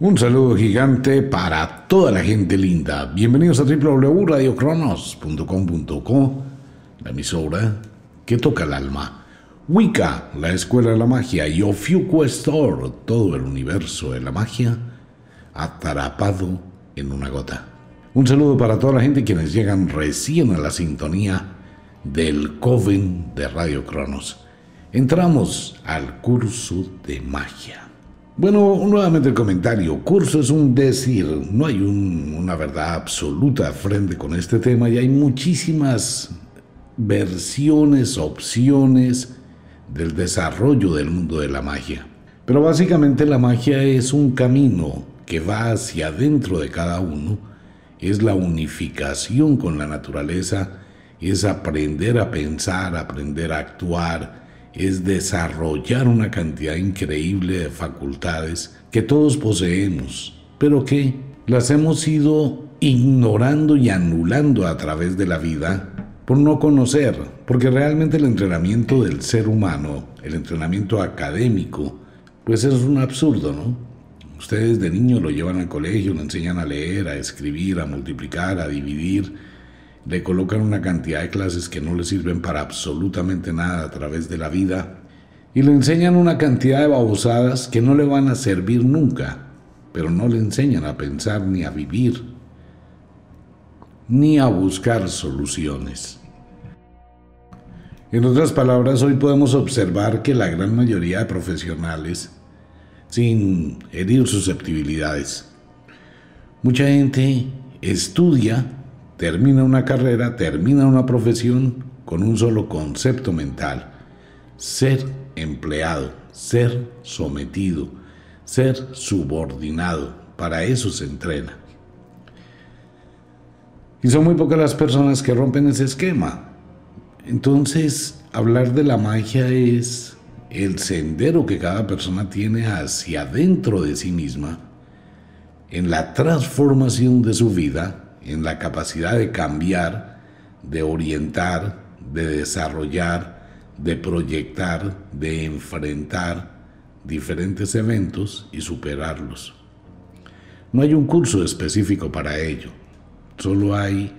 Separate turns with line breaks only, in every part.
Un saludo gigante para toda la gente linda. Bienvenidos a www.radiocronos.com.co, la emisora que toca el alma. Wicca, la escuela de la magia, y Ofiuco Store, todo el universo de la magia, atrapado en una gota. Un saludo para toda la gente quienes llegan recién a la sintonía del Coven de Radio Cronos. Entramos al curso de magia. Bueno, nuevamente el comentario. Curso es un decir, no hay una verdad absoluta frente con este tema y hay muchísimas versiones, opciones del desarrollo del mundo de la magia. Pero básicamente la magia es un camino que va hacia adentro de cada uno, es la unificación con la naturaleza, es aprender a pensar, aprender a actuar, es desarrollar una cantidad increíble de facultades que todos poseemos, pero que las hemos ido ignorando y anulando a través de la vida por no conocer, porque realmente el entrenamiento del ser humano, el entrenamiento académico, pues es un absurdo, ¿no? Ustedes de niño lo llevan al colegio, le enseñan a leer, a escribir, a multiplicar, a dividir, le colocan una cantidad de clases que no le sirven para absolutamente nada a través de la vida y le enseñan una cantidad de babosadas que no le van a servir nunca, pero no le enseñan a pensar ni a vivir, ni a buscar soluciones. En otras palabras, hoy podemos observar que la gran mayoría de profesionales, sin herir susceptibilidades, mucha gente estudia termina una carrera, termina una profesión con un solo concepto mental. Ser empleado, ser sometido, ser subordinado. Para eso se entrena. Y son muy pocas las personas que rompen ese esquema. Entonces, hablar de la magia es el sendero que cada persona tiene hacia adentro de sí misma, en la transformación de su vida en la capacidad de cambiar, de orientar, de desarrollar, de proyectar, de enfrentar diferentes eventos y superarlos. No hay un curso específico para ello, solo hay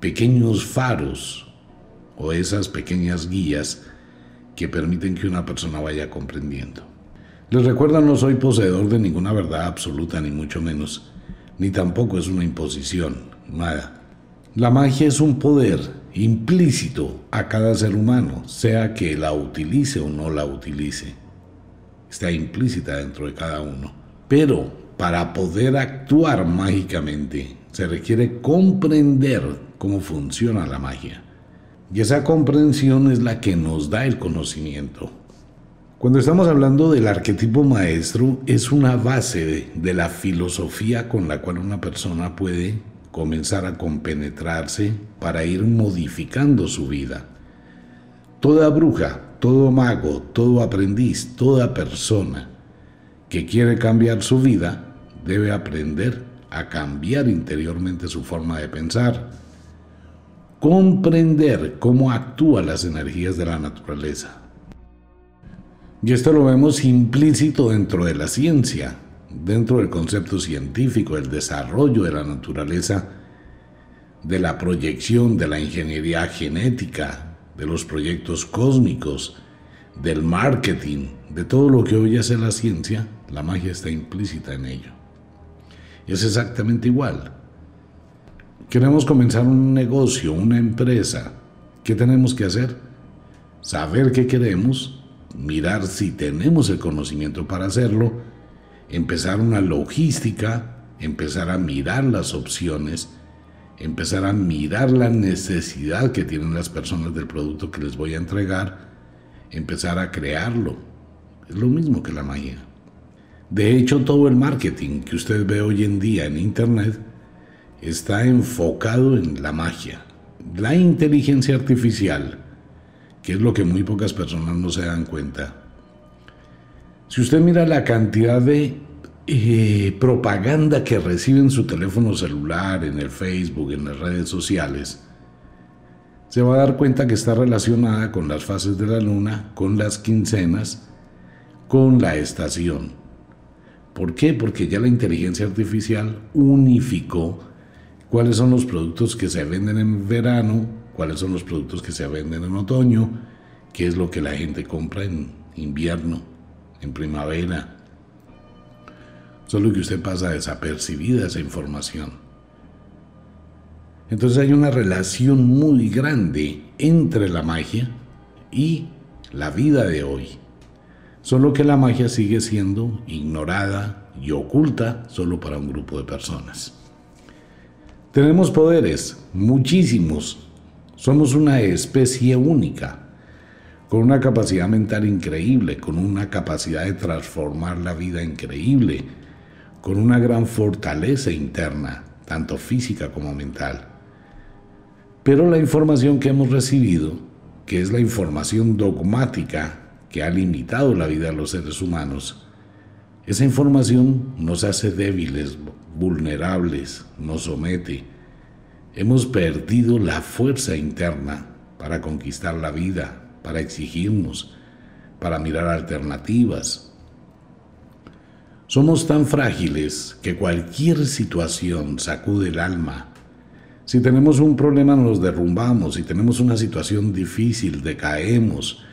pequeños faros o esas pequeñas guías que permiten que una persona vaya comprendiendo. Les recuerdo, no soy poseedor de ninguna verdad absoluta, ni mucho menos, ni tampoco es una imposición nada. La magia es un poder implícito a cada ser humano, sea que la utilice o no la utilice. Está implícita dentro de cada uno. Pero para poder actuar mágicamente se requiere comprender cómo funciona la magia. Y esa comprensión es la que nos da el conocimiento. Cuando estamos hablando del arquetipo maestro, es una base de, la filosofía con la cual una persona puede comenzar a compenetrarse para ir modificando su vida. Toda bruja, todo mago, todo aprendiz, toda persona que quiere cambiar su vida debe aprender a cambiar interiormente su forma de pensar, comprender cómo actúan las energías de la naturaleza. Y esto lo vemos implícito dentro de la ciencia, dentro del concepto científico, el desarrollo de la naturaleza, de la proyección de la ingeniería genética, de los proyectos cósmicos, del marketing, de todo lo que hoy hace la ciencia, la magia está implícita en ello. Es exactamente igual. Queremos comenzar un negocio, una empresa. ¿Qué tenemos que hacer? Saber qué queremos, mirar si tenemos el conocimiento para hacerlo, empezar una logística, empezar a mirar las opciones, empezar a mirar la necesidad que tienen las personas del producto que les voy a entregar, empezar a crearlo. Es lo mismo que la magia. De hecho, todo el marketing que usted ve hoy en día en Internet está enfocado en la magia. La inteligencia artificial, que es lo que muy pocas personas no se dan cuenta, si usted mira la cantidad de eh, propaganda que recibe en su teléfono celular, en el Facebook, en las redes sociales, se va a dar cuenta que está relacionada con las fases de la luna, con las quincenas, con la estación. ¿Por qué? Porque ya la inteligencia artificial unificó cuáles son los productos que se venden en verano, cuáles son los productos que se venden en otoño, qué es lo que la gente compra en invierno, en primavera. Solo que usted pasa desapercibida esa información. Entonces hay una relación muy grande entre la magia y la vida de hoy. Solo que la magia sigue siendo ignorada y oculta solo para un grupo de personas. Tenemos poderes, muchísimos. Somos una especie única, con una capacidad mental increíble, con una capacidad de transformar la vida increíble, con una gran fortaleza interna, tanto física como mental. Pero la información que hemos recibido, que es la información dogmática que ha limitado la vida de los seres humanos, esa información nos hace débiles, vulnerables, nos somete. Hemos perdido la fuerza interna para conquistar la vida, para exigirnos, para mirar alternativas. Somos tan frágiles que cualquier situación sacude el alma. Si tenemos un problema nos derrumbamos, si tenemos una situación difícil decaemos,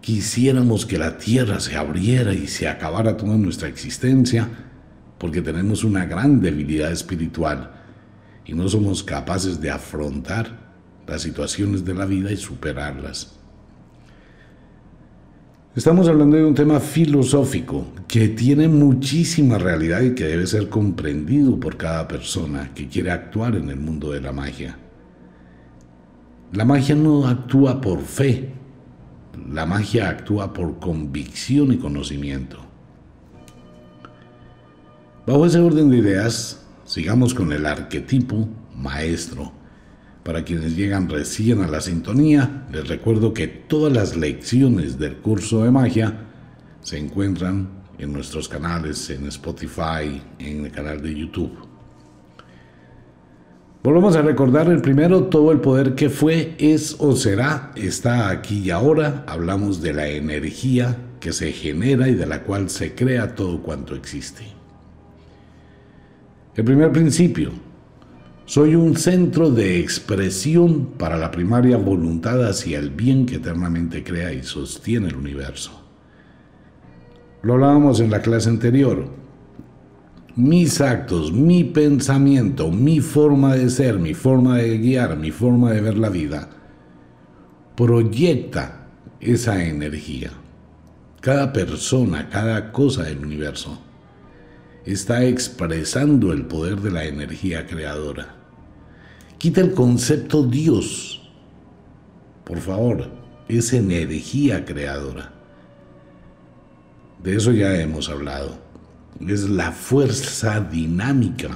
quisiéramos que la tierra se abriera y se acabara toda nuestra existencia, porque tenemos una gran debilidad espiritual y no somos capaces de afrontar las situaciones de la vida y superarlas. Estamos hablando de un tema filosófico que tiene muchísima realidad y que debe ser comprendido por cada persona que quiere actuar en el mundo de la magia. La magia no actúa por fe, la magia actúa por convicción y conocimiento. Bajo ese orden de ideas, sigamos con el arquetipo maestro. Para quienes llegan recién a la sintonía, les recuerdo que todas las lecciones del curso de magia se encuentran en nuestros canales, en Spotify, en el canal de YouTube. Volvemos a recordar el primero, todo el poder que fue, es o será, está aquí y ahora. Hablamos de la energía que se genera y de la cual se crea todo cuanto existe. El primer principio, soy un centro de expresión para la primaria voluntad hacia el bien que eternamente crea y sostiene el universo. Lo hablábamos en la clase anterior mis actos, mi pensamiento, mi forma de ser, mi forma de guiar, mi forma de ver la vida, proyecta esa energía. Cada persona, cada cosa del universo está expresando el poder de la energía creadora. Quita el concepto Dios. Por favor, es energía creadora. De eso ya hemos hablado es la fuerza dinámica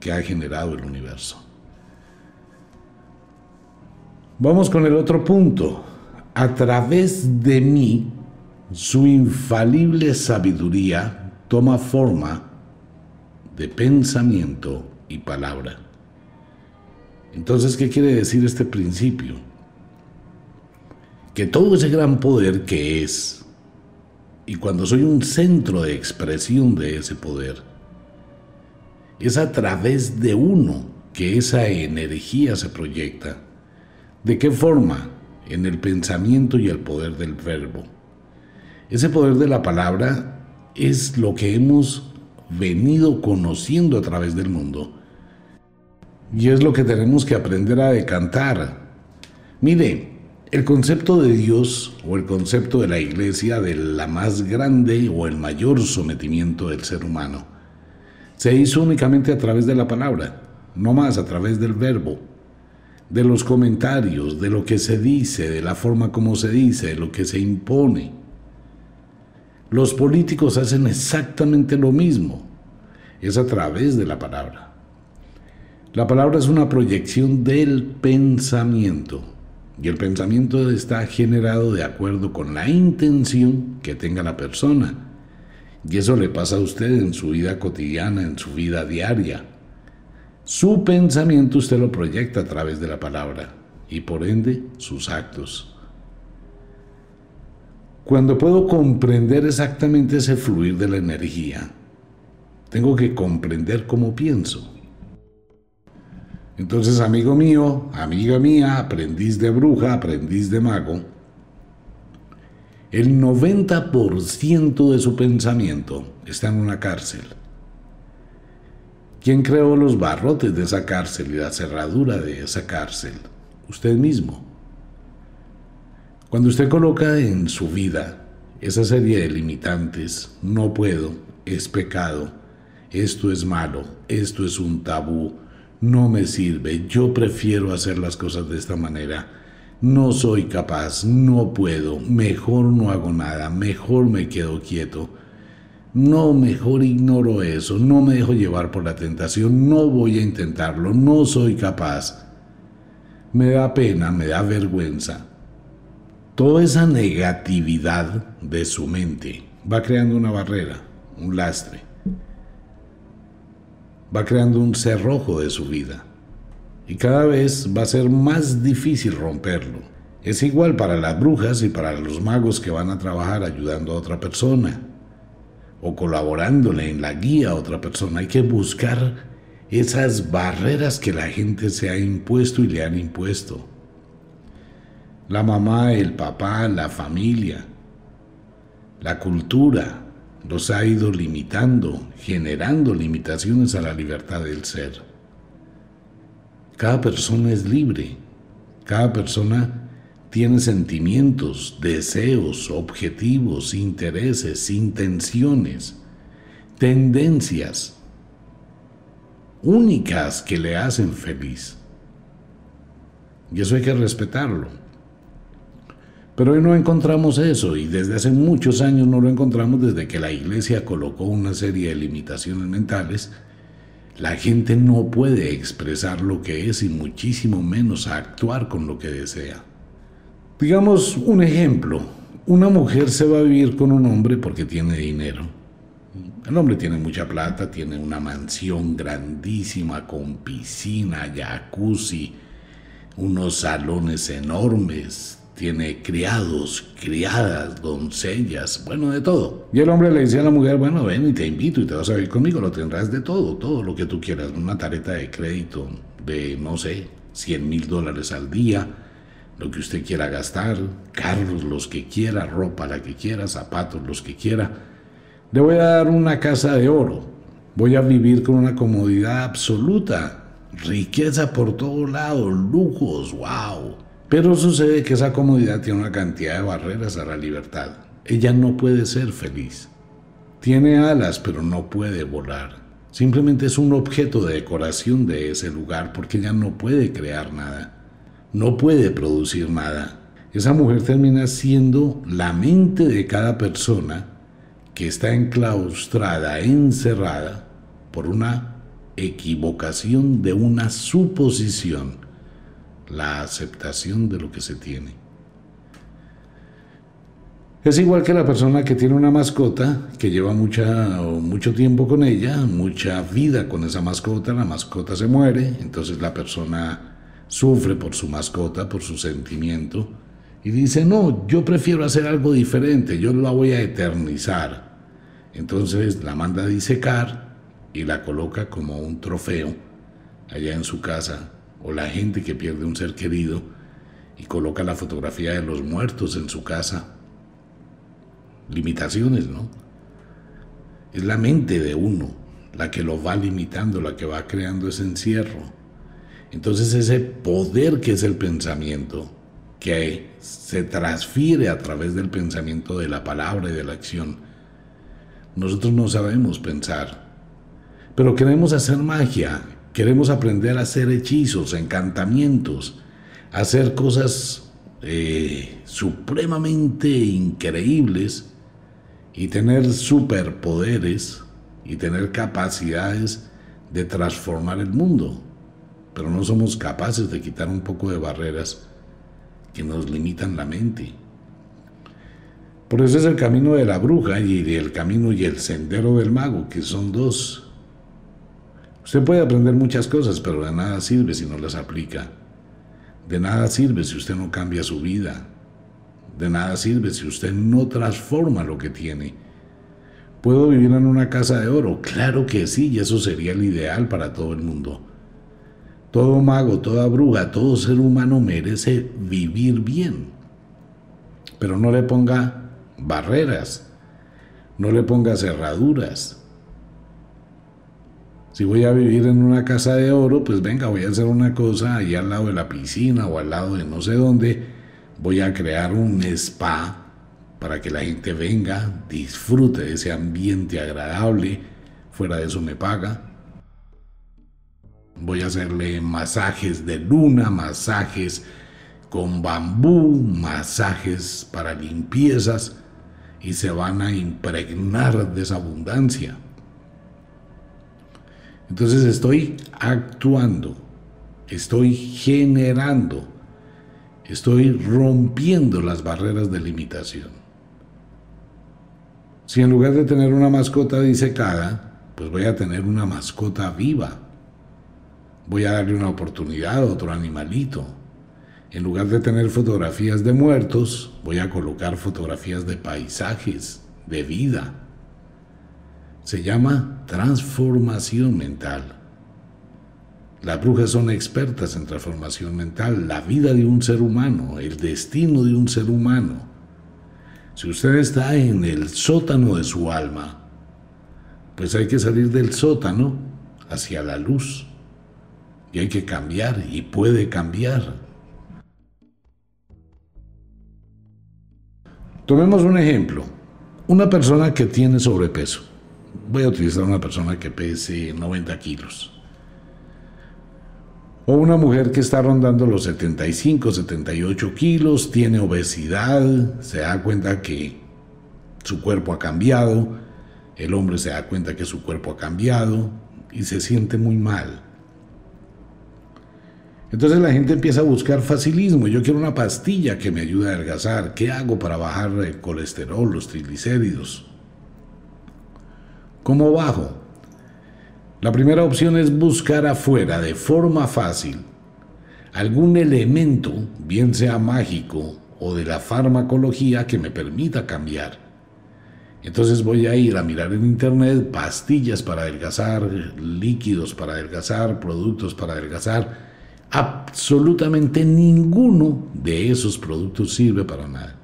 que ha generado el universo. Vamos con el otro punto. A través de mí, su infalible sabiduría toma forma de pensamiento y palabra. Entonces, ¿qué quiere decir este principio? Que todo ese gran poder que es y cuando soy un centro de expresión de ese poder, es a través de uno que esa energía se proyecta. ¿De qué forma? En el pensamiento y el poder del verbo. Ese poder de la palabra es lo que hemos venido conociendo a través del mundo. Y es lo que tenemos que aprender a decantar. Mire, el concepto de Dios o el concepto de la iglesia de la más grande o el mayor sometimiento del ser humano se hizo únicamente a través de la palabra, no más a través del verbo, de los comentarios, de lo que se dice, de la forma como se dice, de lo que se impone. Los políticos hacen exactamente lo mismo, es a través de la palabra. La palabra es una proyección del pensamiento y el pensamiento está generado de acuerdo con la intención que tenga la persona. Y eso le pasa a usted en su vida cotidiana, en su vida diaria. Su pensamiento usted lo proyecta a través de la palabra y por ende sus actos. Cuando puedo comprender exactamente ese fluir de la energía, tengo que comprender cómo pienso. Entonces, amigo mío, amiga mía, aprendiz de bruja, aprendiz de mago, el 90% de su pensamiento está en una cárcel. ¿Quién creó los barrotes de esa cárcel y la cerradura de esa cárcel? Usted mismo. Cuando usted coloca en su vida esa serie de limitantes, no puedo, es pecado, esto es malo, esto es un tabú, no me sirve, yo prefiero hacer las cosas de esta manera, no soy capaz, no puedo, mejor no hago nada, mejor me quedo quieto. No, mejor ignoro eso, no me dejo llevar por la tentación, no voy a intentarlo, no soy capaz. Me da pena, me da vergüenza. Toda esa negatividad de su mente va creando una barrera, un lastre. Va creando un cerrojo de su vida y cada vez va a ser más difícil romperlo. Es igual para las brujas y para los magos que van a trabajar ayudando a otra persona o colaborándole en la guía a otra persona. Hay que buscar esas barreras que la gente se ha impuesto y le han impuesto. La mamá, el papá, la familia, la cultura los ha ido limitando, generando limitaciones a la libertad del ser. Cada persona es libre. Cada persona tiene sentimientos, deseos, objetivos, intereses, intenciones, tendencias únicas que le hacen feliz. Y eso hay que respetarlo. Pero hoy no encontramos eso y desde hace muchos años no lo encontramos desde que la iglesia colocó una serie de limitaciones mentales la gente no puede expresar lo que es y muchísimo menos actuar con lo que desea. Digamos un ejemplo. Una mujer se va a vivir con un hombre porque tiene dinero. El hombre tiene mucha plata, tiene una mansión grandísima con piscina, jacuzzi, unos salones enormes, tiene criados, criadas, doncellas, bueno, de todo. Y el hombre le dice a la mujer, bueno, ven y te invito y te vas a vivir conmigo, lo tendrás de todo, todo lo que tú quieras, una tarjeta de crédito de, no sé, 100 mil dólares al día, lo que usted quiera gastar, carros los que quiera, ropa la que quiera, zapatos los que quiera. Le voy a dar una casa de oro, voy a vivir con una comodidad absoluta, riqueza por todos lados, lujos, wow pero sucede que esa comodidad tiene una cantidad de barreras a la libertad. Ella no puede ser feliz. Tiene alas, pero no puede volar. Simplemente es un objeto de decoración de ese lugar porque ella no puede crear nada. No puede producir nada. Esa mujer termina siendo la mente de cada persona que está enclaustrada, encerrada por una equivocación de una suposición la aceptación de lo que se tiene. Es igual que la persona que tiene una mascota, que lleva mucha, mucho tiempo con ella, mucha vida con esa mascota, la mascota se muere, entonces la persona sufre por su mascota, por su sentimiento, y dice, no, yo prefiero hacer algo diferente, yo la voy a eternizar. Entonces la manda a disecar y la coloca como un trofeo allá en su casa o la gente que pierde un ser querido y coloca la fotografía de los muertos en su casa. Limitaciones, ¿no? Es la mente de uno la que lo va limitando, la que va creando ese encierro. Entonces ese poder que es el pensamiento, que se transfiere a través del pensamiento de la palabra y de la acción, nosotros no sabemos pensar, pero queremos hacer magia Queremos aprender a hacer hechizos, encantamientos, hacer cosas eh, supremamente increíbles y tener superpoderes y tener capacidades de transformar el mundo. Pero no somos capaces de quitar un poco de barreras que nos limitan la mente. Por eso es el camino de la bruja y el camino y el sendero del mago, que son dos Usted puede aprender muchas cosas, pero de nada sirve si no las aplica. De nada sirve si usted no cambia su vida. De nada sirve si usted no transforma lo que tiene. ¿Puedo vivir en una casa de oro? Claro que sí, y eso sería el ideal para todo el mundo. Todo mago, toda bruja, todo ser humano merece vivir bien. Pero no le ponga barreras, no le ponga cerraduras. Si voy a vivir en una casa de oro, pues venga, voy a hacer una cosa ahí al lado de la piscina o al lado de no sé dónde. Voy a crear un spa para que la gente venga, disfrute de ese ambiente agradable. Fuera de eso me paga. Voy a hacerle masajes de luna, masajes con bambú, masajes para limpiezas y se van a impregnar de esa abundancia. Entonces estoy actuando, estoy generando, estoy rompiendo las barreras de limitación. Si en lugar de tener una mascota disecada, pues voy a tener una mascota viva. Voy a darle una oportunidad a otro animalito. En lugar de tener fotografías de muertos, voy a colocar fotografías de paisajes, de vida. Se llama transformación mental. Las brujas son expertas en transformación mental, la vida de un ser humano, el destino de un ser humano. Si usted está en el sótano de su alma, pues hay que salir del sótano hacia la luz. Y hay que cambiar y puede cambiar. Tomemos un ejemplo. Una persona que tiene sobrepeso voy a utilizar una persona que pese 90 kilos. O una mujer que está rondando los 75, 78 kilos, tiene obesidad, se da cuenta que su cuerpo ha cambiado, el hombre se da cuenta que su cuerpo ha cambiado y se siente muy mal. Entonces la gente empieza a buscar facilismo. Yo quiero una pastilla que me ayude a adelgazar. ¿Qué hago para bajar el colesterol, los triglicéridos? ¿Cómo bajo? La primera opción es buscar afuera de forma fácil algún elemento, bien sea mágico o de la farmacología, que me permita cambiar. Entonces voy a ir a mirar en internet pastillas para adelgazar, líquidos para adelgazar, productos para adelgazar. Absolutamente ninguno de esos productos sirve para nada.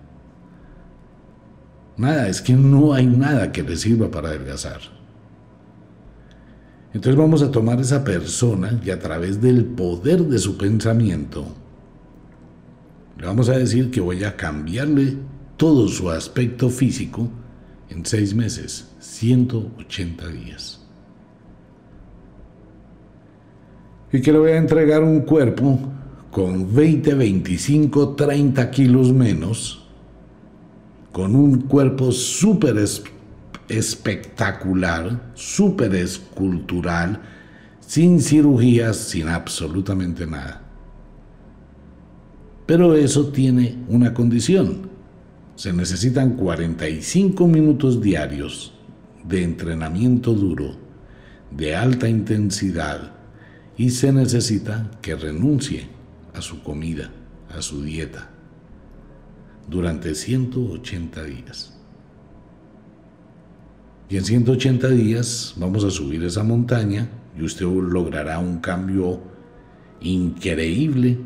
Nada, es que no hay nada que le sirva para adelgazar. Entonces vamos a tomar esa persona y a través del poder de su pensamiento, le vamos a decir que voy a cambiarle todo su aspecto físico en seis meses, 180 días. Y que le voy a entregar un cuerpo con 20, 25, 30 kilos menos con un cuerpo súper espectacular, súper escultural, sin cirugías, sin absolutamente nada. Pero eso tiene una condición. Se necesitan 45 minutos diarios de entrenamiento duro, de alta intensidad, y se necesita que renuncie a su comida, a su dieta durante 180 días. Y en 180 días vamos a subir esa montaña y usted logrará un cambio increíble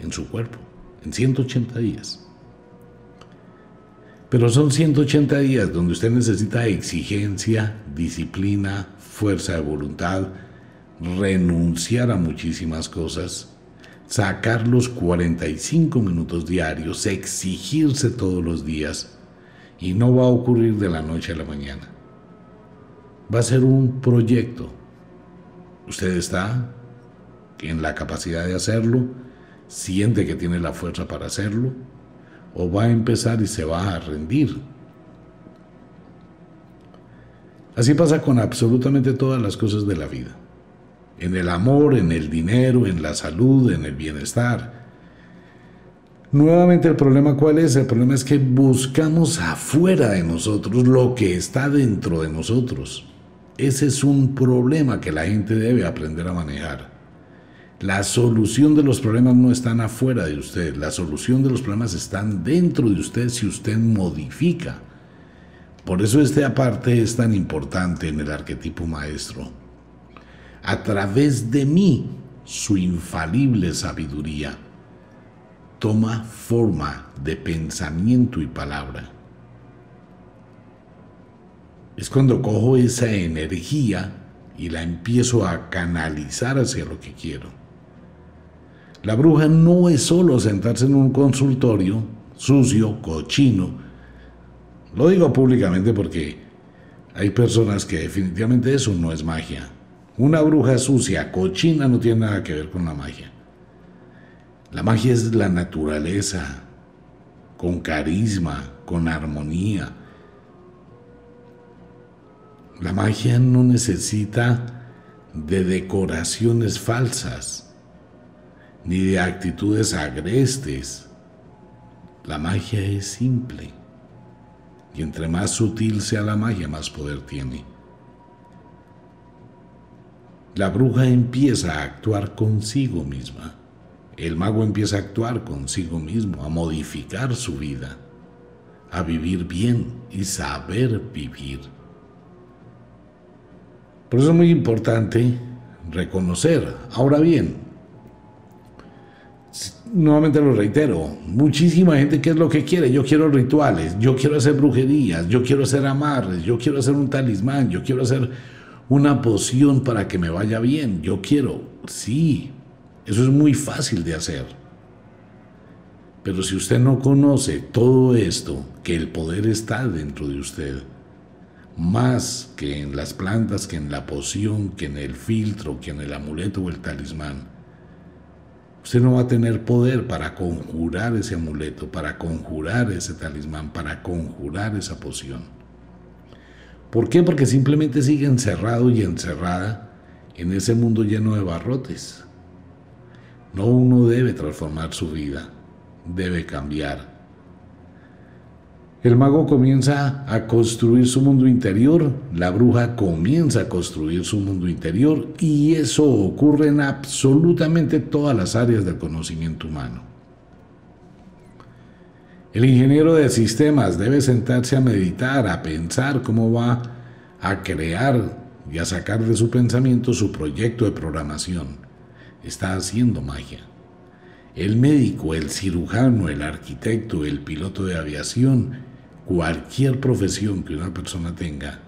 en su cuerpo, en 180 días. Pero son 180 días donde usted necesita exigencia, disciplina, fuerza de voluntad, renunciar a muchísimas cosas sacar los 45 minutos diarios, exigirse todos los días, y no va a ocurrir de la noche a la mañana. Va a ser un proyecto. Usted está en la capacidad de hacerlo, siente que tiene la fuerza para hacerlo, o va a empezar y se va a rendir. Así pasa con absolutamente todas las cosas de la vida en el amor, en el dinero, en la salud, en el bienestar. Nuevamente el problema cuál es? El problema es que buscamos afuera de nosotros lo que está dentro de nosotros. Ese es un problema que la gente debe aprender a manejar. La solución de los problemas no están afuera de usted, la solución de los problemas están dentro de usted si usted modifica Por eso este aparte es tan importante en el arquetipo maestro. A través de mí, su infalible sabiduría toma forma de pensamiento y palabra. Es cuando cojo esa energía y la empiezo a canalizar hacia lo que quiero. La bruja no es solo sentarse en un consultorio sucio, cochino. Lo digo públicamente porque hay personas que definitivamente eso no es magia. Una bruja sucia, cochina, no tiene nada que ver con la magia. La magia es la naturaleza, con carisma, con armonía, la magia no necesita de decoraciones falsas, ni de actitudes agrestes. La magia es simple. Y entre más sutil sea la magia, más poder tiene. La bruja empieza a actuar consigo misma. El mago empieza a actuar consigo mismo, a modificar su vida, a vivir bien y saber vivir. Por eso es muy importante reconocer. Ahora bien, nuevamente lo reitero, muchísima gente qué es lo que quiere. Yo quiero rituales, yo quiero hacer brujerías, yo quiero hacer amarres, yo quiero hacer un talismán, yo quiero hacer una poción para que me vaya bien. Yo quiero, sí, eso es muy fácil de hacer. Pero si usted no conoce todo esto, que el poder está dentro de usted, más que en las plantas, que en la poción, que en el filtro, que en el amuleto o el talismán. Usted no va a tener poder para conjurar ese amuleto, para conjurar ese talismán, para conjurar esa poción. ¿Por qué? Porque simplemente sigue encerrado y encerrada en ese mundo lleno de barrotes. No uno debe transformar su vida, debe cambiar el mago comienza a construir su mundo interior, la bruja comienza a construir su mundo interior y eso ocurre en absolutamente todas las áreas del conocimiento humano. El ingeniero de sistemas debe sentarse a meditar, a pensar cómo va a crear y a sacar de su pensamiento su proyecto de programación. Está haciendo magia. El médico, el cirujano, el arquitecto, el piloto de aviación, cualquier profesión que una persona tenga,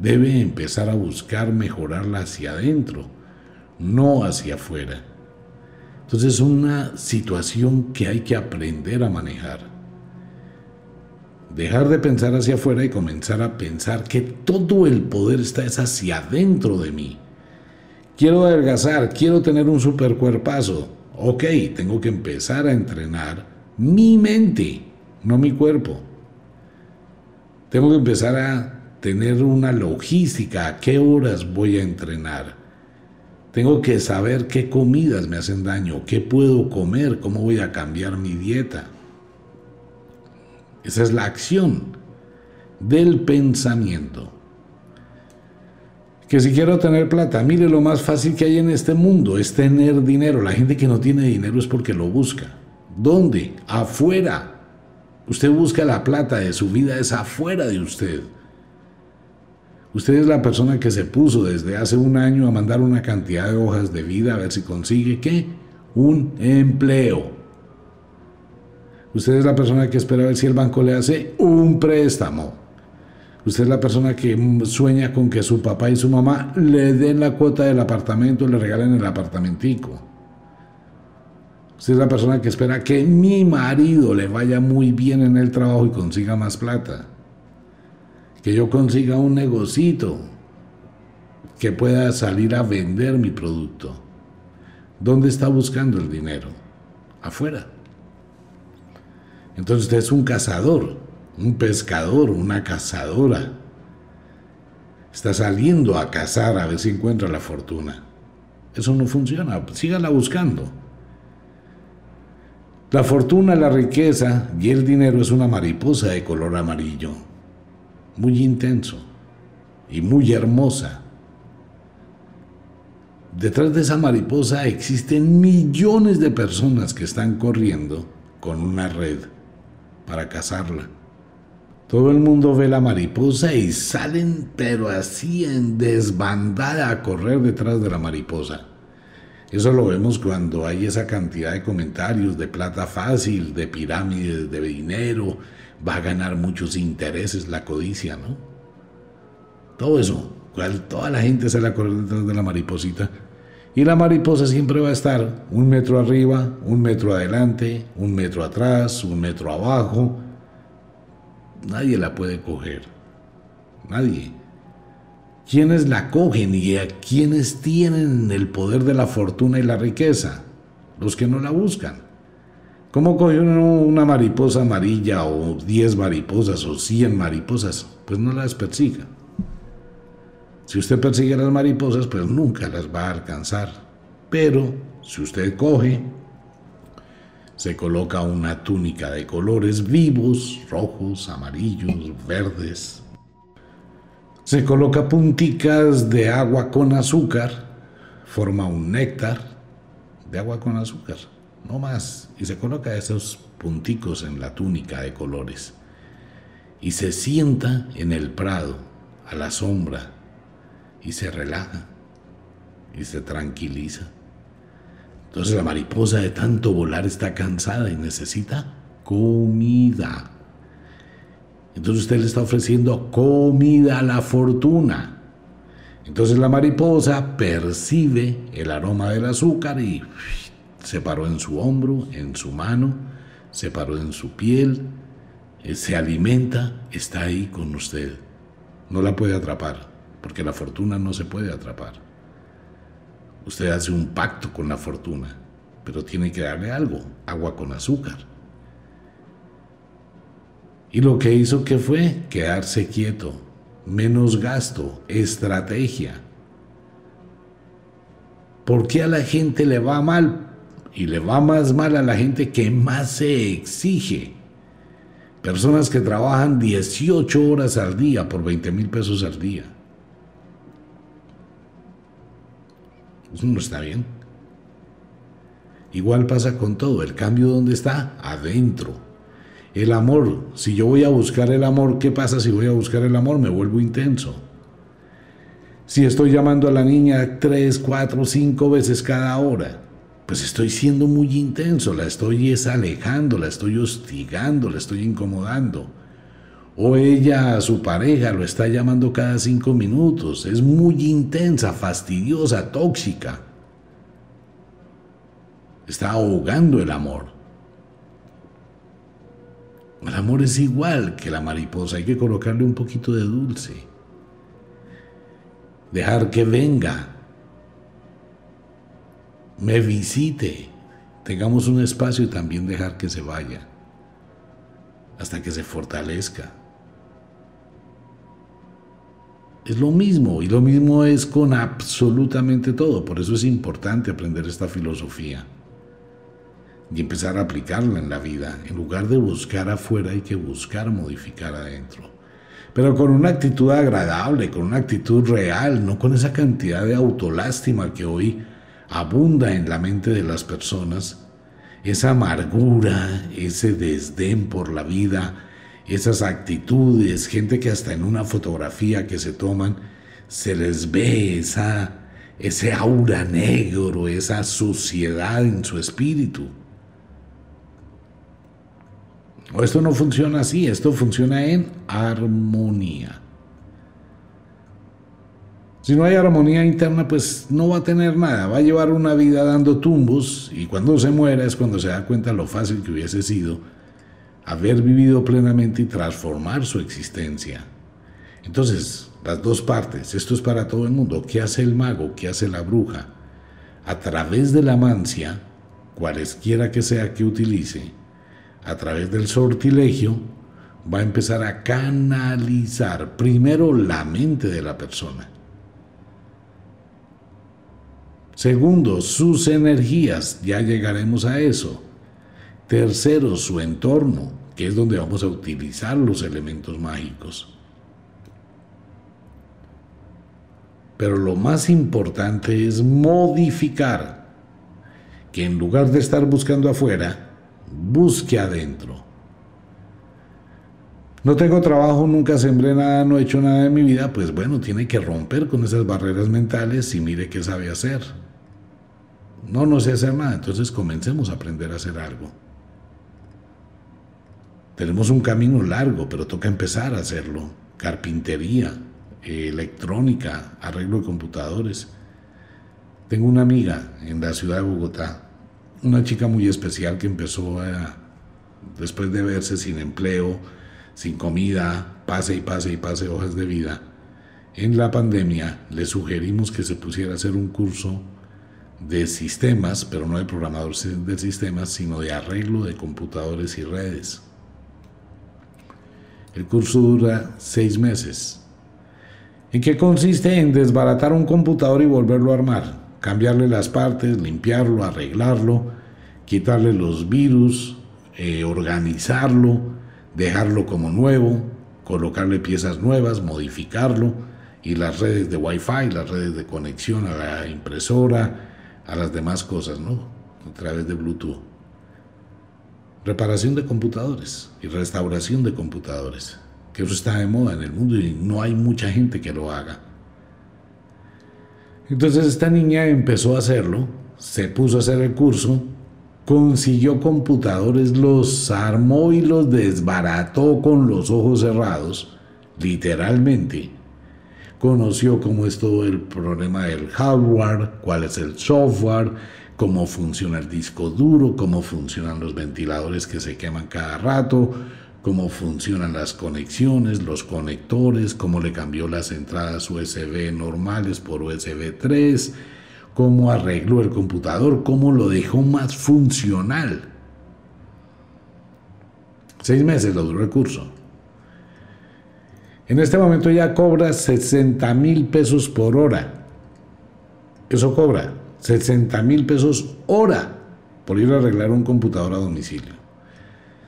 debe empezar a buscar mejorarla hacia adentro, no hacia afuera. Entonces es una situación que hay que aprender a manejar. Dejar de pensar hacia afuera y comenzar a pensar que todo el poder está hacia adentro de mí. Quiero adelgazar, quiero tener un supercuerpazo. Ok, tengo que empezar a entrenar mi mente, no mi cuerpo. Tengo que empezar a tener una logística, a qué horas voy a entrenar. Tengo que saber qué comidas me hacen daño, qué puedo comer, cómo voy a cambiar mi dieta. Esa es la acción del pensamiento. Que si quiero tener plata, mire lo más fácil que hay en este mundo es tener dinero. La gente que no tiene dinero es porque lo busca. ¿Dónde? Afuera. Usted busca la plata de su vida, es afuera de usted. Usted es la persona que se puso desde hace un año a mandar una cantidad de hojas de vida a ver si consigue qué? Un empleo. Usted es la persona que espera a ver si el banco le hace un préstamo. Usted es la persona que sueña con que su papá y su mamá le den la cuota del apartamento, le regalen el apartamentico. Usted es la persona que espera que mi marido le vaya muy bien en el trabajo y consiga más plata. Que yo consiga un negocito que pueda salir a vender mi producto. ¿Dónde está buscando el dinero? Afuera. Entonces usted es un cazador, un pescador, una cazadora. Está saliendo a cazar a ver si encuentra la fortuna. Eso no funciona. Sígala buscando. La fortuna, la riqueza y el dinero es una mariposa de color amarillo, muy intenso y muy hermosa. Detrás de esa mariposa existen millones de personas que están corriendo con una red para cazarla. Todo el mundo ve la mariposa y salen, pero así en desbandada a correr detrás de la mariposa. Eso lo vemos cuando hay esa cantidad de comentarios de plata fácil, de pirámides de dinero, va a ganar muchos intereses la codicia, ¿no? Todo eso, toda la gente sale a correr detrás de la mariposita. Y la mariposa siempre va a estar un metro arriba, un metro adelante, un metro atrás, un metro abajo. Nadie la puede coger. Nadie. ¿Quiénes la cogen y a quiénes tienen el poder de la fortuna y la riqueza? Los que no la buscan. ¿Cómo coge una mariposa amarilla o 10 mariposas o 100 mariposas? Pues no las persiga. Si usted persigue las mariposas, pues nunca las va a alcanzar. Pero si usted coge, se coloca una túnica de colores vivos, rojos, amarillos, verdes, se coloca punticas de agua con azúcar, forma un néctar de agua con azúcar, no más, y se coloca esos punticos en la túnica de colores y se sienta en el prado, a la sombra, y se relaja y se tranquiliza. Entonces la mariposa de tanto volar está cansada y necesita comida. Entonces usted le está ofreciendo comida a la fortuna. Entonces la mariposa percibe el aroma del azúcar y se paró en su hombro, en su mano, se paró en su piel, eh, se alimenta, está ahí con usted. No la puede atrapar, porque la fortuna no se puede atrapar. Usted hace un pacto con la fortuna, pero tiene que darle algo, agua con azúcar. Y lo que hizo que fue quedarse quieto, menos gasto, estrategia. ¿Por qué a la gente le va mal? Y le va más mal a la gente que más se exige. Personas que trabajan 18 horas al día por 20 mil pesos al día. Eso no está bien. Igual pasa con todo. El cambio dónde está? Adentro. El amor, si yo voy a buscar el amor, ¿qué pasa si voy a buscar el amor? Me vuelvo intenso. Si estoy llamando a la niña tres, cuatro, cinco veces cada hora, pues estoy siendo muy intenso, la estoy alejando, la estoy hostigando, la estoy incomodando. O ella su pareja lo está llamando cada cinco minutos, es muy intensa, fastidiosa, tóxica. Está ahogando el amor. El amor es igual que la mariposa, hay que colocarle un poquito de dulce. Dejar que venga, me visite, tengamos un espacio y también dejar que se vaya, hasta que se fortalezca. Es lo mismo, y lo mismo es con absolutamente todo, por eso es importante aprender esta filosofía y empezar a aplicarla en la vida. En lugar de buscar afuera hay que buscar modificar adentro. Pero con una actitud agradable, con una actitud real, no con esa cantidad de autolástima que hoy abunda en la mente de las personas, esa amargura, ese desdén por la vida, esas actitudes, gente que hasta en una fotografía que se toman se les ve esa, ese aura negro, esa suciedad en su espíritu. O esto no funciona así, esto funciona en armonía. Si no hay armonía interna, pues no va a tener nada, va a llevar una vida dando tumbos y cuando se muera es cuando se da cuenta lo fácil que hubiese sido haber vivido plenamente y transformar su existencia. Entonces, las dos partes, esto es para todo el mundo. ¿Qué hace el mago? ¿Qué hace la bruja? A través de la mancia, cualesquiera que sea que utilice, a través del sortilegio, va a empezar a canalizar primero la mente de la persona. Segundo, sus energías, ya llegaremos a eso. Tercero, su entorno, que es donde vamos a utilizar los elementos mágicos. Pero lo más importante es modificar, que en lugar de estar buscando afuera, busque adentro. No tengo trabajo, nunca sembré nada, no he hecho nada en mi vida, pues bueno, tiene que romper con esas barreras mentales y mire qué sabe hacer. No, no sé hacer nada, entonces comencemos a aprender a hacer algo. Tenemos un camino largo, pero toca empezar a hacerlo. Carpintería, electrónica, arreglo de computadores. Tengo una amiga en la ciudad de Bogotá, una chica muy especial que empezó después de verse sin empleo, sin comida, pase y pase y pase hojas de vida. En la pandemia le sugerimos que se pusiera a hacer un curso de sistemas, pero no de programador de sistemas, sino de arreglo de computadores y redes. El curso dura seis meses. ¿En qué consiste? En desbaratar un computador y volverlo a armar, cambiarle las partes, limpiarlo, arreglarlo, quitarle los virus, eh, organizarlo, dejarlo como nuevo, colocarle piezas nuevas, modificarlo y las redes de Wi-Fi, las redes de conexión a la impresora, a las demás cosas, ¿no? A través de Bluetooth reparación de computadores y restauración de computadores, que eso está de moda en el mundo y no hay mucha gente que lo haga. Entonces esta niña empezó a hacerlo, se puso a hacer el curso, consiguió computadores, los armó y los desbarató con los ojos cerrados, literalmente. Conoció cómo es todo el problema del hardware, cuál es el software, cómo funciona el disco duro, cómo funcionan los ventiladores que se queman cada rato, cómo funcionan las conexiones, los conectores, cómo le cambió las entradas USB normales por USB 3, cómo arregló el computador, cómo lo dejó más funcional. Seis meses lo duró el curso. En este momento ya cobra 60 mil pesos por hora. Eso cobra. 60 mil pesos hora por ir a arreglar un computador a domicilio.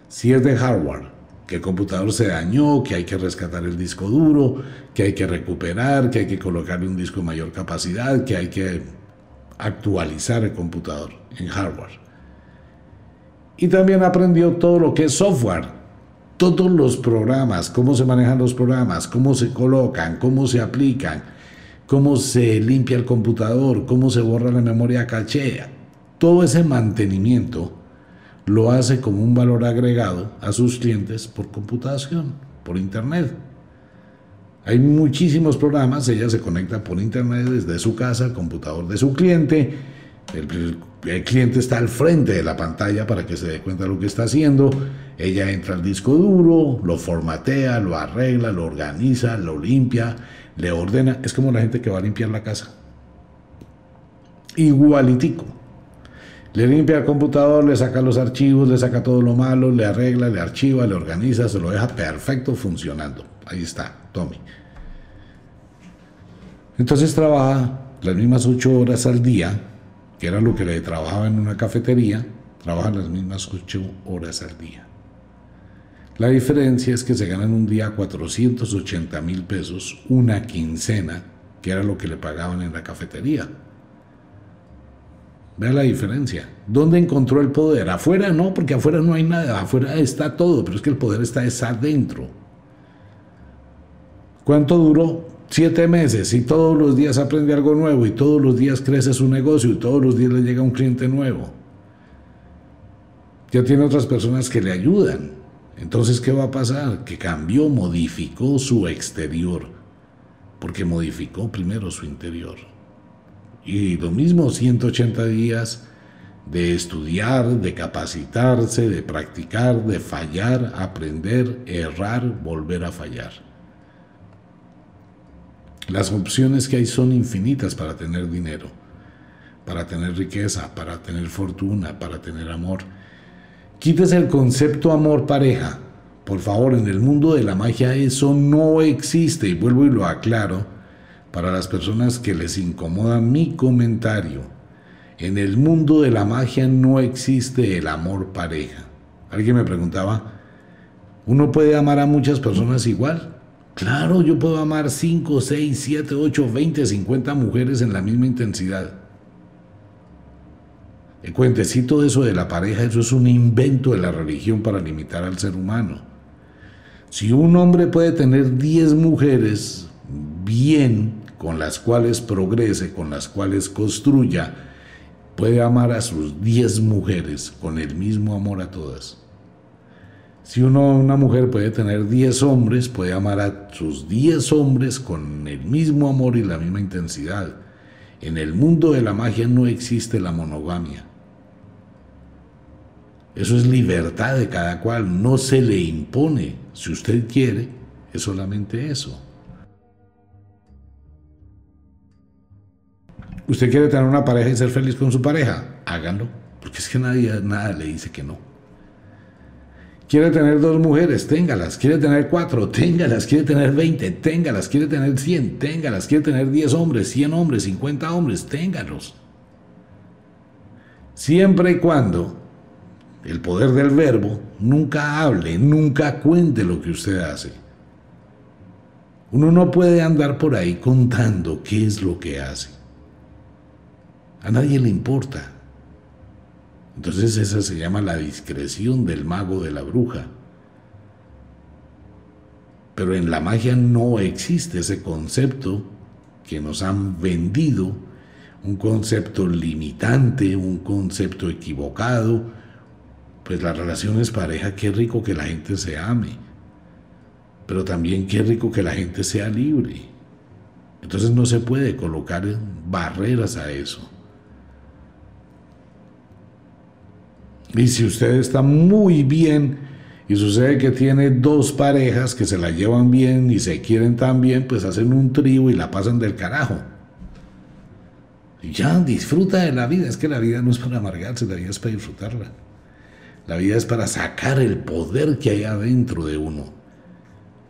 Si es de hardware, que el computador se dañó, que hay que rescatar el disco duro, que hay que recuperar, que hay que colocarle un disco de mayor capacidad, que hay que actualizar el computador en hardware. Y también aprendió todo lo que es software, todos los programas, cómo se manejan los programas, cómo se colocan, cómo se aplican, cómo se limpia el computador, cómo se borra la memoria caché. Todo ese mantenimiento lo hace como un valor agregado a sus clientes por computación, por internet. Hay muchísimos programas, ella se conecta por internet desde su casa computador de su cliente. El, cliente está al frente de la pantalla para que se dé cuenta de lo que está haciendo. Ella entra al disco duro, lo formatea, lo arregla, lo organiza, lo limpia, le ordena, es como la gente que va a limpiar la casa. Igualitico. Le limpia el computador, le saca los archivos, le saca todo lo malo, le arregla, le archiva, le organiza, se lo deja perfecto funcionando. Ahí está, Tommy. Entonces trabaja las mismas ocho horas al día, que era lo que le trabajaba en una cafetería, trabaja las mismas ocho horas al día. La diferencia es que se ganan un día 480 mil pesos, una quincena, que era lo que le pagaban en la cafetería. Vea la diferencia. ¿Dónde encontró el poder? Afuera no, porque afuera no hay nada, afuera está todo, pero es que el poder está adentro. ¿Cuánto duró? Siete meses y todos los días aprende algo nuevo y todos los días crece su negocio y todos los días le llega un cliente nuevo. Ya tiene otras personas que le ayudan. Entonces, ¿qué va a pasar? Que cambió, modificó su exterior, porque modificó primero su interior. Y lo mismo, 180 días de estudiar, de capacitarse, de practicar, de fallar, aprender, errar, volver a fallar. Las opciones que hay son infinitas para tener dinero, para tener riqueza, para tener fortuna, para tener amor. Quítese el concepto amor pareja. Por favor, en el mundo de la magia eso no existe. Y vuelvo y lo aclaro para las personas que les incomoda mi comentario. En el mundo de la magia no existe el amor pareja. Alguien me preguntaba, ¿uno puede amar a muchas personas igual? Claro, yo puedo amar 5, 6, 7, 8, 20, 50 mujeres en la misma intensidad. El cuentecito de eso de la pareja, eso es un invento de la religión para limitar al ser humano. Si un hombre puede tener 10 mujeres bien, con las cuales progrese, con las cuales construya, puede amar a sus 10 mujeres con el mismo amor a todas. Si una mujer puede tener 10 hombres, puede amar a sus 10 hombres con el mismo amor y la misma intensidad. En el mundo de la magia no existe la monogamia. Eso es libertad de cada cual, no se le impone. Si usted quiere, es solamente eso. ¿Usted quiere tener una pareja y ser feliz con su pareja? Háganlo, porque es que nadie nada le dice que no. ¿Quiere tener dos mujeres? Téngalas. ¿Quiere tener cuatro? Téngalas. ¿Quiere tener veinte? Téngalas. ¿Quiere tener cien? Téngalas. ¿Quiere tener diez hombres? Cien hombres? ¿Cincuenta hombres? Téngalos. Siempre y cuando el poder del verbo, nunca hable, nunca cuente lo que usted hace. Uno no puede andar por ahí contando qué es lo que hace. A nadie le importa. Entonces esa se llama la discreción del mago de la bruja. Pero en la magia no existe ese concepto que nos han vendido, un concepto limitante, un concepto equivocado, pues las relaciones pareja, qué rico que la gente se ame, pero también qué rico que la gente sea libre. Entonces no se puede colocar barreras a eso. Y si usted está muy bien y sucede que tiene dos parejas que se la llevan bien y se quieren tan bien, pues hacen un trío y la pasan del carajo. Y ya disfruta de la vida. Es que la vida no es para amargarse, la vida es para disfrutarla. La vida es para sacar el poder que hay adentro de uno.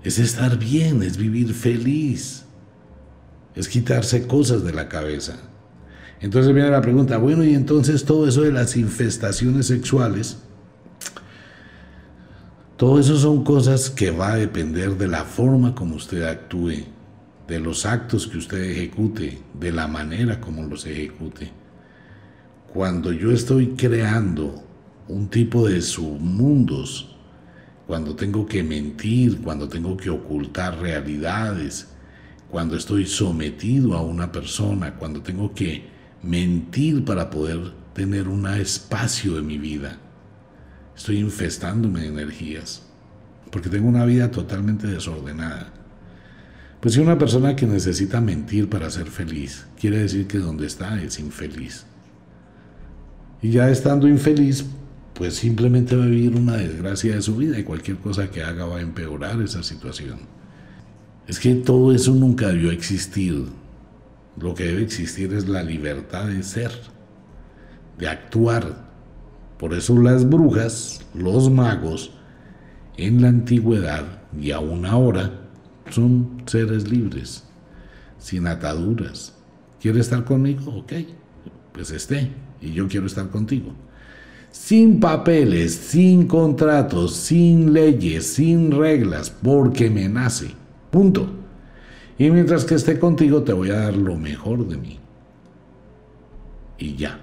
Es estar bien, es vivir feliz. Es quitarse cosas de la cabeza. Entonces viene la pregunta, bueno, y entonces todo eso de las infestaciones sexuales, todo eso son cosas que va a depender de la forma como usted actúe, de los actos que usted ejecute, de la manera como los ejecute. Cuando yo estoy creando un tipo de submundos, cuando tengo que mentir, cuando tengo que ocultar realidades, cuando estoy sometido a una persona, cuando tengo que mentir para poder tener un espacio de mi vida. Estoy infestándome de energías, porque tengo una vida totalmente desordenada. Pues si una persona que necesita mentir para ser feliz, quiere decir que donde está es infeliz. Y ya estando infeliz, pues simplemente va a vivir una desgracia de su vida y cualquier cosa que haga va a empeorar esa situación. Es que todo eso nunca debió existir. Lo que debe existir es la libertad de ser, de actuar. Por eso las brujas, los magos, en la antigüedad y aún ahora, son seres libres, sin ataduras. ¿Quiere estar conmigo? Ok, pues esté, y yo quiero estar contigo sin papeles, sin contratos, sin leyes, sin reglas, porque me nace. Punto. Y mientras que esté contigo te voy a dar lo mejor de mí. Y ya.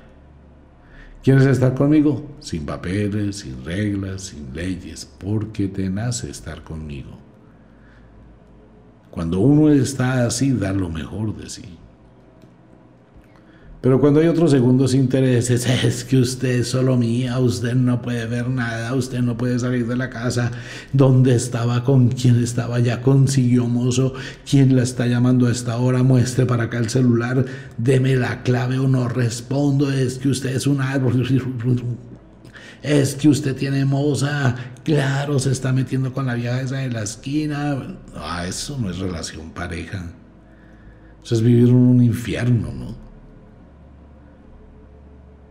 ¿Quieres estar conmigo? Sin papeles, sin reglas, sin leyes, porque te nace estar conmigo. Cuando uno está así, da lo mejor de sí. Pero cuando hay otros segundos intereses, es que usted es solo mía, usted no puede ver nada, usted no puede salir de la casa, dónde estaba, con quién estaba, ya consiguió mozo, quién la está llamando a esta hora, muestre para acá el celular, deme la clave o no respondo, es que usted es un árbol, es que usted tiene moza, claro, se está metiendo con la vieja esa de la esquina, ah, eso no es relación pareja, eso es vivir un infierno, ¿no?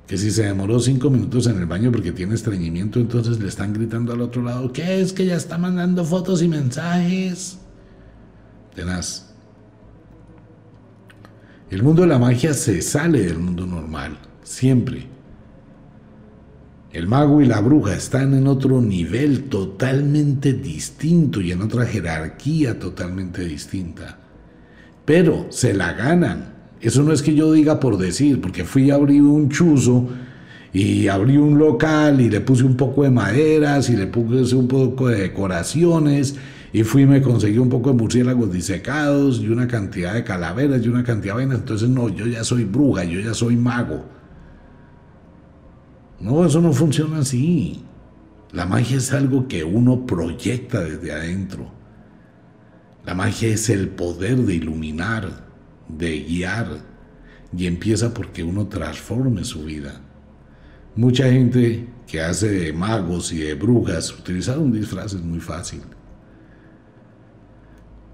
Que si se demoró cinco minutos en el baño porque tiene estreñimiento, entonces le están gritando al otro lado, ¿qué es que ya está mandando fotos y mensajes? Tenaz. El mundo de la magia se sale del mundo normal, siempre. El mago y la bruja están en otro nivel totalmente distinto y en otra jerarquía totalmente distinta. Pero se la ganan eso no es que yo diga por decir, porque fui a abrir un chuzo y abrí un local y le puse un poco de maderas y le puse un poco de decoraciones y fui y me conseguí un poco de murciélagos disecados y una cantidad de calaveras y una cantidad de vainas. Entonces, no, yo ya soy bruja, yo ya soy mago. No, eso no funciona así. La magia es algo que uno proyecta desde adentro. La magia es el poder de iluminar, de guiar, y empieza porque uno transforme su vida. Mucha gente que hace de magos y de brujas utilizar un disfraz es muy fácil.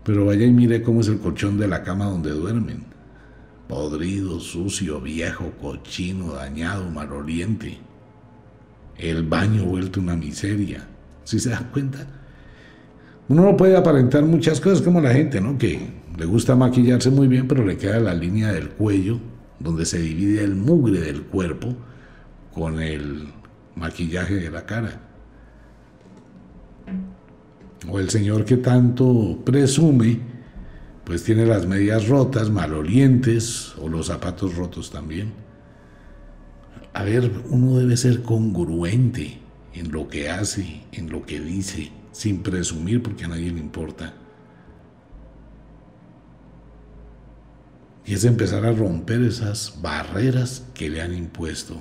Pero vaya y mire cómo es el colchón de la cama donde duermen. Podrido, sucio, viejo, cochino, dañado, maloliente. El baño vuelto una miseria. ¿Sí se da cuenta? Uno no puede aparentar muchas cosas como la gente, ¿no? Que le gusta maquillarse muy bien, pero le queda la línea del cuello, donde se divide el mugre del cuerpo con el maquillaje de la cara. O el señor que tanto presume, pues tiene las medias rotas, malolientes, o los zapatos rotos también. A ver, uno debe ser congruente en lo que hace, en lo que dice, sin presumir porque a nadie le importa. Y es empezar a romper esas barreras que le han impuesto.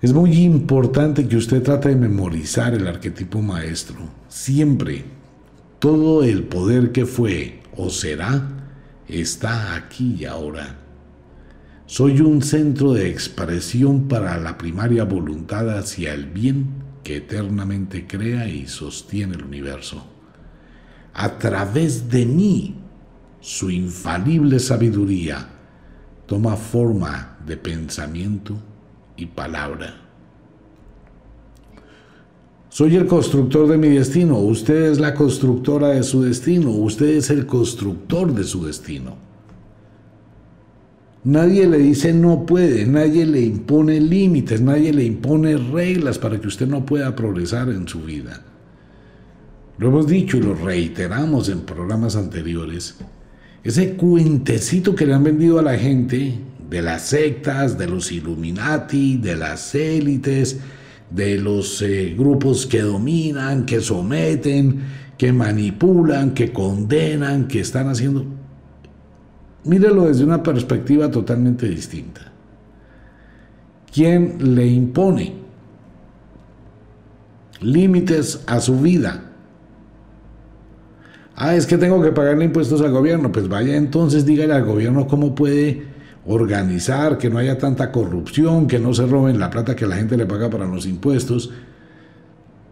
Es muy importante que usted trate de memorizar el arquetipo maestro. Siempre. Todo el poder que fue o será está aquí y ahora. Soy un centro de expresión para la primaria voluntad hacia el bien que eternamente crea y sostiene el universo. A través de mí, su infalible sabiduría toma forma de pensamiento y palabra. Soy el constructor de mi destino, usted es la constructora de su destino, usted es el constructor de su destino. Nadie le dice no puede, nadie le impone límites, nadie le impone reglas para que usted no pueda progresar en su vida. Lo hemos dicho y lo reiteramos en programas anteriores. Ese cuentecito que le han vendido a la gente de las sectas, de los Illuminati, de las élites, de los eh, grupos que dominan, que someten, que manipulan, que condenan, que están haciendo... Mírelo desde una perspectiva totalmente distinta. ¿Quién le impone límites a su vida? Ah, es que tengo que pagarle impuestos al gobierno. Pues vaya entonces dígale al gobierno cómo puede organizar, que no haya tanta corrupción, que no se roben la plata que la gente le paga para los impuestos.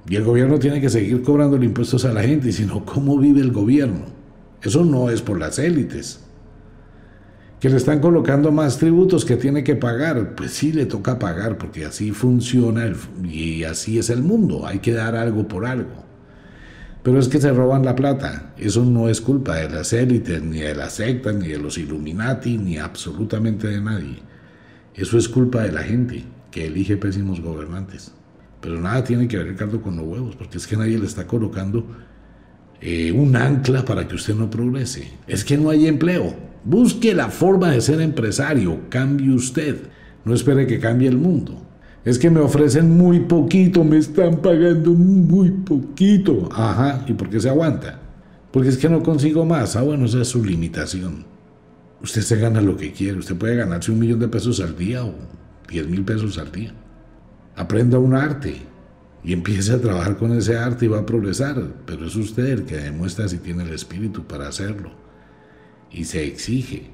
Y el gobierno tiene que seguir cobrando los impuestos a la gente, y si no, ¿cómo vive el gobierno? Eso no es por las élites. Que le están colocando más tributos que tiene que pagar. Pues sí le toca pagar, porque así funciona y así es el mundo. Hay que dar algo por algo. Pero es que se roban la plata. Eso no es culpa de las élites, ni de las sectas, ni de los Illuminati, ni absolutamente de nadie. Eso es culpa de la gente que elige pésimos gobernantes. Pero nada tiene que ver el caldo con los huevos, porque es que nadie le está colocando eh, un ancla para que usted no progrese. Es que no hay empleo. Busque la forma de ser empresario, cambie usted. No espere que cambie el mundo. Es que me ofrecen muy poquito, me están pagando muy poquito. Ajá, ¿y por qué se aguanta? Porque es que no consigo más. Ah, bueno, esa es su limitación. Usted se gana lo que quiere. Usted puede ganarse un millón de pesos al día o diez mil pesos al día. Aprenda un arte y empiece a trabajar con ese arte y va a progresar. Pero es usted el que demuestra si tiene el espíritu para hacerlo. Y se exige.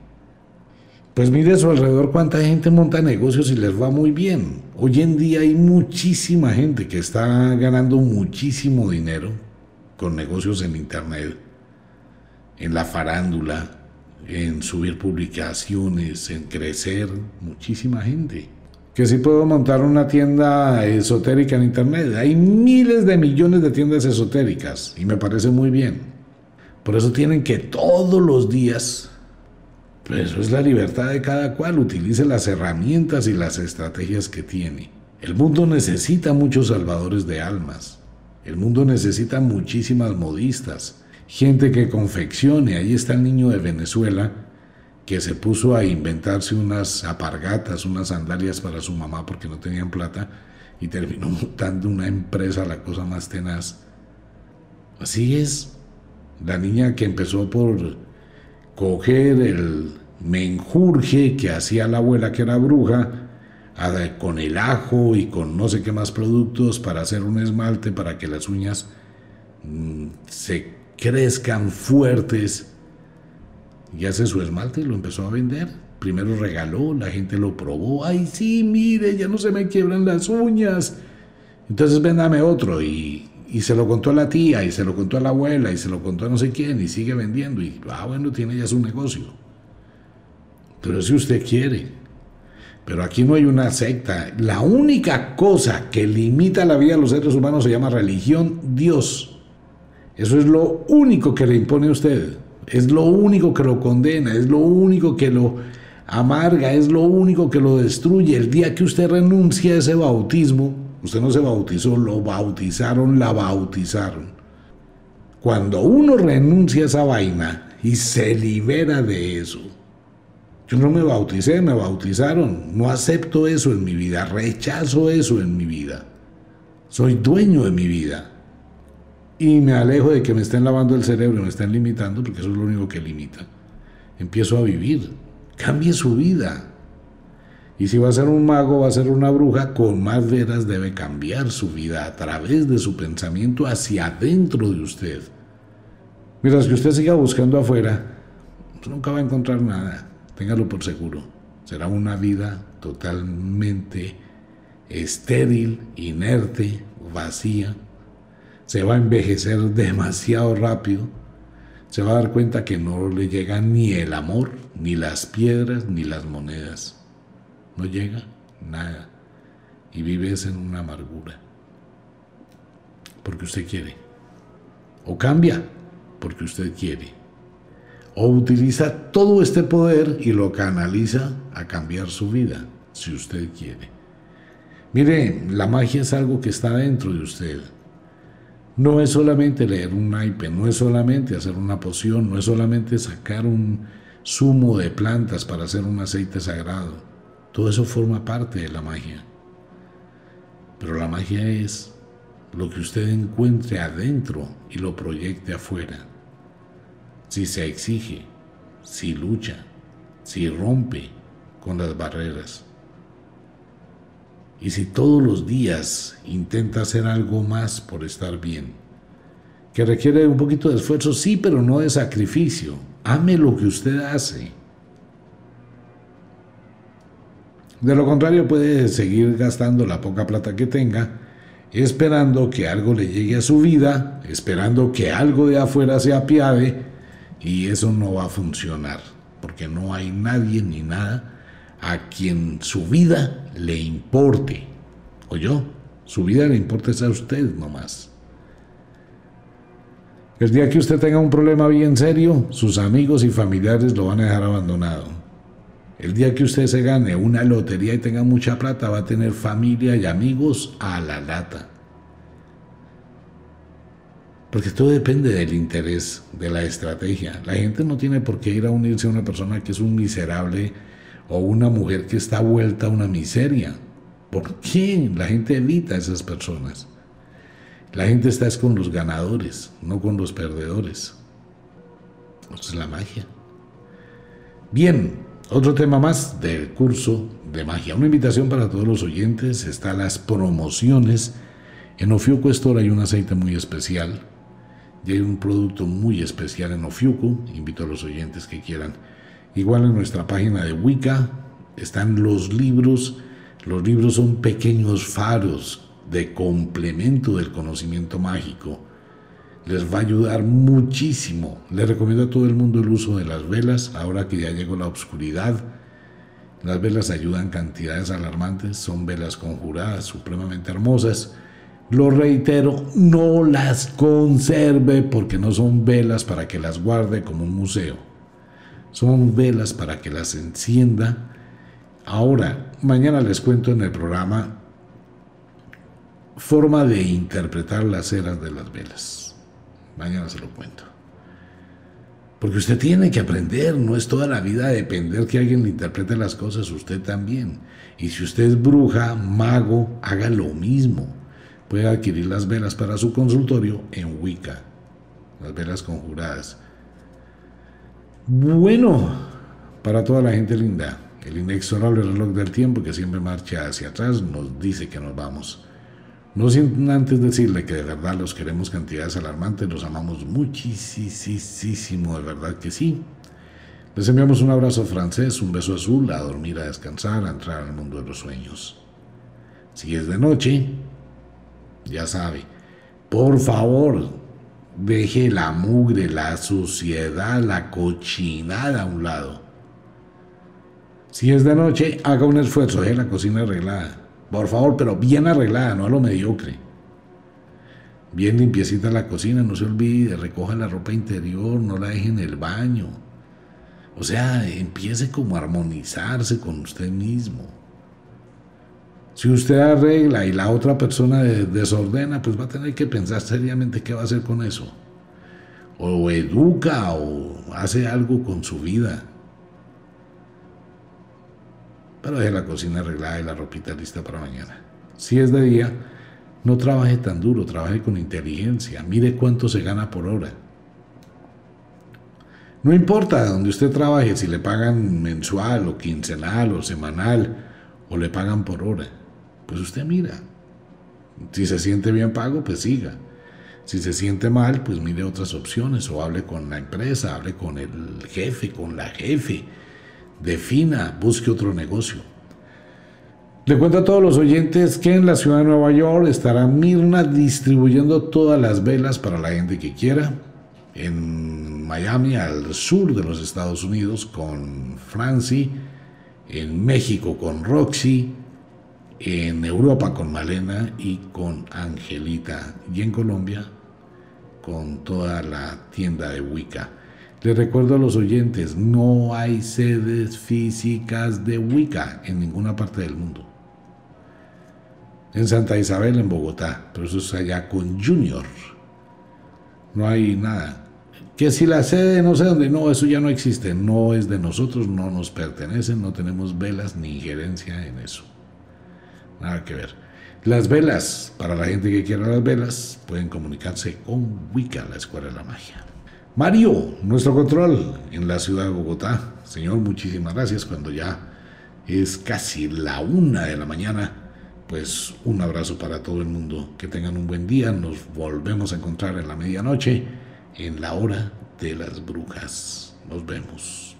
Pues mire a su alrededor cuánta gente monta negocios y les va muy bien. Hoy en día hay muchísima gente que está ganando muchísimo dinero con negocios en Internet, en la farándula, en subir publicaciones, en crecer, muchísima gente. Que si puedo montar una tienda esotérica en Internet. Hay miles de millones de tiendas esotéricas y me parece muy bien. Por eso tienen que todos los días eso es la libertad de cada cual, utilice las herramientas y las estrategias que tiene. El mundo necesita muchos salvadores de almas. El mundo necesita muchísimas modistas, gente que confeccione. Ahí está el niño de Venezuela que se puso a inventarse unas apargatas, unas sandalias para su mamá porque no tenían plata y terminó montando una empresa, la cosa más tenaz. Así es. La niña que empezó por coger el menjurje que hacía la abuela que era bruja, con el ajo y con no sé qué más productos para hacer un esmalte para que las uñas mm, se crezcan fuertes. Y hace su esmalte y lo empezó a vender. Primero regaló, la gente lo probó. Ay, sí, mire, ya no se me quiebran las uñas. Entonces véndame otro. Y, y se lo contó a la tía, y se lo contó a la abuela, y se lo contó a no sé quién, y sigue vendiendo. Y, ah, bueno, tiene ya su negocio. Pero si usted quiere. Pero aquí no hay una secta. La única cosa que limita la vida de los seres humanos se llama religión, Dios. Eso es lo único que le impone a usted. Es lo único que lo condena, es lo único que lo amarga, es lo único que lo destruye. El día que usted renuncia a ese bautismo, usted no se bautizó, lo bautizaron, la bautizaron. Cuando uno renuncia a esa vaina y se libera de eso, yo no me bauticé, me bautizaron. No acepto eso en mi vida, rechazo eso en mi vida. Soy dueño de mi vida. Y me alejo de que me estén lavando el cerebro, me estén limitando, porque eso es lo único que limita. Empiezo a vivir. Cambie su vida. Y si va a ser un mago, va a ser una bruja, con más veras debe cambiar su vida a través de su pensamiento hacia adentro de usted. Mientras que usted siga buscando afuera, nunca va a encontrar nada téngalo por seguro, será una vida totalmente estéril, inerte, vacía, se va a envejecer demasiado rápido, se va a dar cuenta que no le llega ni el amor, ni las piedras, ni las monedas. No llega nada. Y vives en una amargura. Porque usted quiere. O cambia porque usted quiere o utiliza todo este poder y lo canaliza a cambiar su vida, si usted quiere. Mire, la magia es algo que está dentro de usted. No es solamente leer un naipe, no es solamente hacer una poción, no es solamente sacar un zumo de plantas para hacer un aceite sagrado. Todo eso forma parte de la magia. Pero la magia es lo que usted encuentre adentro y lo proyecte afuera si se exige, si lucha, si rompe con las barreras. Y si todos los días intenta hacer algo más por estar bien, que requiere un poquito de esfuerzo, sí, pero no de sacrificio. Ame lo que usted hace. De lo contrario puede seguir gastando la poca plata que tenga, esperando que algo le llegue a su vida, esperando que algo de afuera se apiade y eso no va a funcionar, porque no hay nadie ni nada a quien su vida le importe. O yo, su vida le importa a usted nomás. El día que usted tenga un problema bien serio, sus amigos y familiares lo van a dejar abandonado. El día que usted se gane una lotería y tenga mucha plata, va a tener familia y amigos a la lata. Porque todo depende del interés, de la estrategia. La gente no tiene por qué ir a unirse a una persona que es un miserable o una mujer que está vuelta a una miseria. ¿Por qué? La gente evita a esas personas. La gente está es con los ganadores, no con los perdedores. Eso es la magia. Bien, otro tema más del curso de magia. Una invitación para todos los oyentes. Están las promociones. En Ofiuco Store hay un aceite muy especial y hay un producto muy especial en Ofiuco. Invito a los oyentes que quieran. Igual en nuestra página de Wicca están los libros. Los libros son pequeños faros de complemento del conocimiento mágico. Les va a ayudar muchísimo. Les recomiendo a todo el mundo el uso de las velas, ahora que ya llegó la oscuridad. Las velas ayudan cantidades alarmantes, son velas conjuradas, supremamente hermosas lo reitero, no las conserve porque no son velas para que las guarde como un museo. Son velas para que las encienda. Ahora, mañana les cuento en el programa forma de interpretar las eras de las velas. Mañana se lo cuento. Porque usted tiene que aprender, no es toda la vida depender que alguien le interprete las cosas, usted también. Y si usted es bruja, mago, haga lo mismo puede adquirir las velas para su consultorio en Wicca. las velas conjuradas. Bueno, para toda la gente linda, el inexorable reloj del tiempo que siempre marcha hacia atrás nos dice que nos vamos. No sin antes decirle que de verdad los queremos cantidades alarmantes, los amamos muchísimo, de verdad que sí. Les enviamos un abrazo francés, un beso azul, a dormir, a descansar, a entrar al mundo de los sueños. Si es de noche, ya sabe, por favor, deje la mugre, la suciedad, la cochinada a un lado. Si es de noche, haga un esfuerzo, deje la cocina arreglada. Por favor, pero bien arreglada, no a lo mediocre. Bien limpiecita la cocina, no se olvide, recoja la ropa interior, no la deje en el baño. O sea, empiece como a armonizarse con usted mismo. Si usted arregla y la otra persona desordena, pues va a tener que pensar seriamente qué va a hacer con eso. O educa o hace algo con su vida. Pero la cocina arreglada y la ropita lista para mañana. Si es de día, no trabaje tan duro, trabaje con inteligencia. Mire cuánto se gana por hora. No importa donde usted trabaje, si le pagan mensual o quincenal o semanal o le pagan por hora. Pues usted mira. Si se siente bien pago, pues siga. Si se siente mal, pues mire otras opciones o hable con la empresa, hable con el jefe, con la jefe defina, busque otro negocio. Le cuento a todos los oyentes que en la ciudad de Nueva York estará Mirna distribuyendo todas las velas para la gente que quiera. En Miami, al sur de los Estados Unidos, con Francie. En México, con Roxy. En Europa, con Malena y con Angelita. Y en Colombia, con toda la tienda de Wicca. Les recuerdo a los oyentes, no hay sedes físicas de Wicca en ninguna parte del mundo. En Santa Isabel, en Bogotá, pero eso es allá con Junior. No hay nada. Que si la sede no sé dónde, no, eso ya no existe, no es de nosotros, no nos pertenece, no tenemos velas ni injerencia en eso. Nada que ver. Las velas, para la gente que quiera las velas, pueden comunicarse con Wicca, la Escuela de la Magia. Mario, nuestro control en la ciudad de Bogotá. Señor, muchísimas gracias. Cuando ya es casi la una de la mañana, pues un abrazo para todo el mundo. Que tengan un buen día. Nos volvemos a encontrar en la medianoche, en la hora de las brujas. Nos vemos.